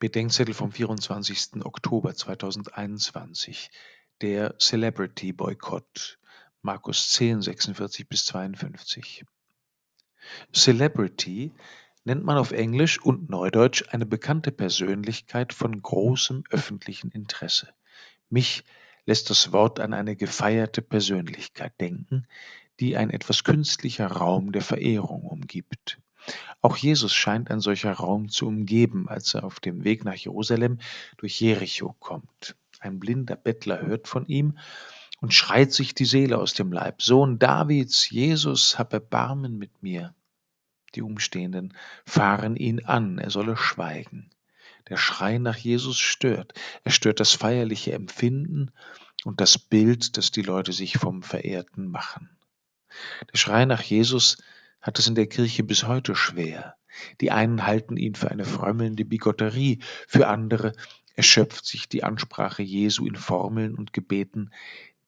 Bedenkzettel vom 24. Oktober 2021. Der Celebrity Boykott. Markus 10, 46 bis 52. Celebrity nennt man auf Englisch und Neudeutsch eine bekannte Persönlichkeit von großem öffentlichen Interesse. Mich lässt das Wort an eine gefeierte Persönlichkeit denken, die ein etwas künstlicher Raum der Verehrung umgibt. Auch Jesus scheint ein solcher Raum zu umgeben, als er auf dem Weg nach Jerusalem durch Jericho kommt. Ein blinder Bettler hört von ihm und schreit sich die Seele aus dem Leib. Sohn Davids, Jesus, hab Erbarmen mit mir. Die Umstehenden fahren ihn an, er solle schweigen. Der Schrei nach Jesus stört. Er stört das feierliche Empfinden und das Bild, das die Leute sich vom Verehrten machen. Der Schrei nach Jesus hat es in der Kirche bis heute schwer. Die einen halten ihn für eine frömmelnde Bigotterie, für andere erschöpft sich die Ansprache Jesu in Formeln und Gebeten,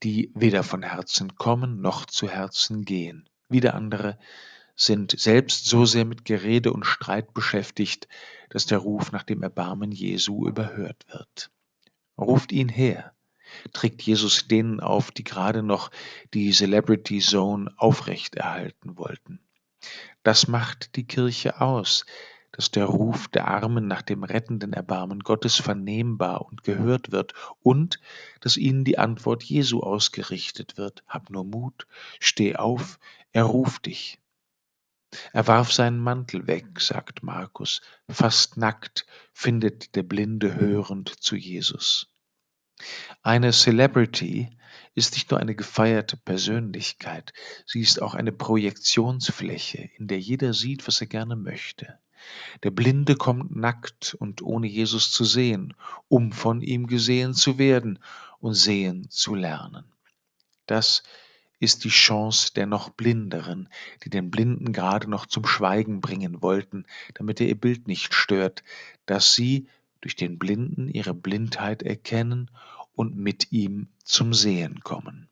die weder von Herzen kommen noch zu Herzen gehen. Wieder andere sind selbst so sehr mit Gerede und Streit beschäftigt, dass der Ruf nach dem Erbarmen Jesu überhört wird. Ruft ihn her, trägt Jesus denen auf, die gerade noch die Celebrity Zone aufrechterhalten wollten. Das macht die Kirche aus, dass der Ruf der Armen nach dem rettenden Erbarmen Gottes vernehmbar und gehört wird und dass ihnen die Antwort Jesu ausgerichtet wird. Hab nur Mut, steh auf, er ruft dich. Er warf seinen Mantel weg, sagt Markus, fast nackt findet der Blinde hörend zu Jesus. Eine Celebrity ist nicht nur eine gefeierte Persönlichkeit, sie ist auch eine Projektionsfläche, in der jeder sieht, was er gerne möchte. Der Blinde kommt nackt und ohne Jesus zu sehen, um von ihm gesehen zu werden und sehen zu lernen. Das ist die Chance der noch Blinderen, die den Blinden gerade noch zum Schweigen bringen wollten, damit er ihr Bild nicht stört, dass sie durch den Blinden ihre Blindheit erkennen und mit ihm zum Sehen kommen.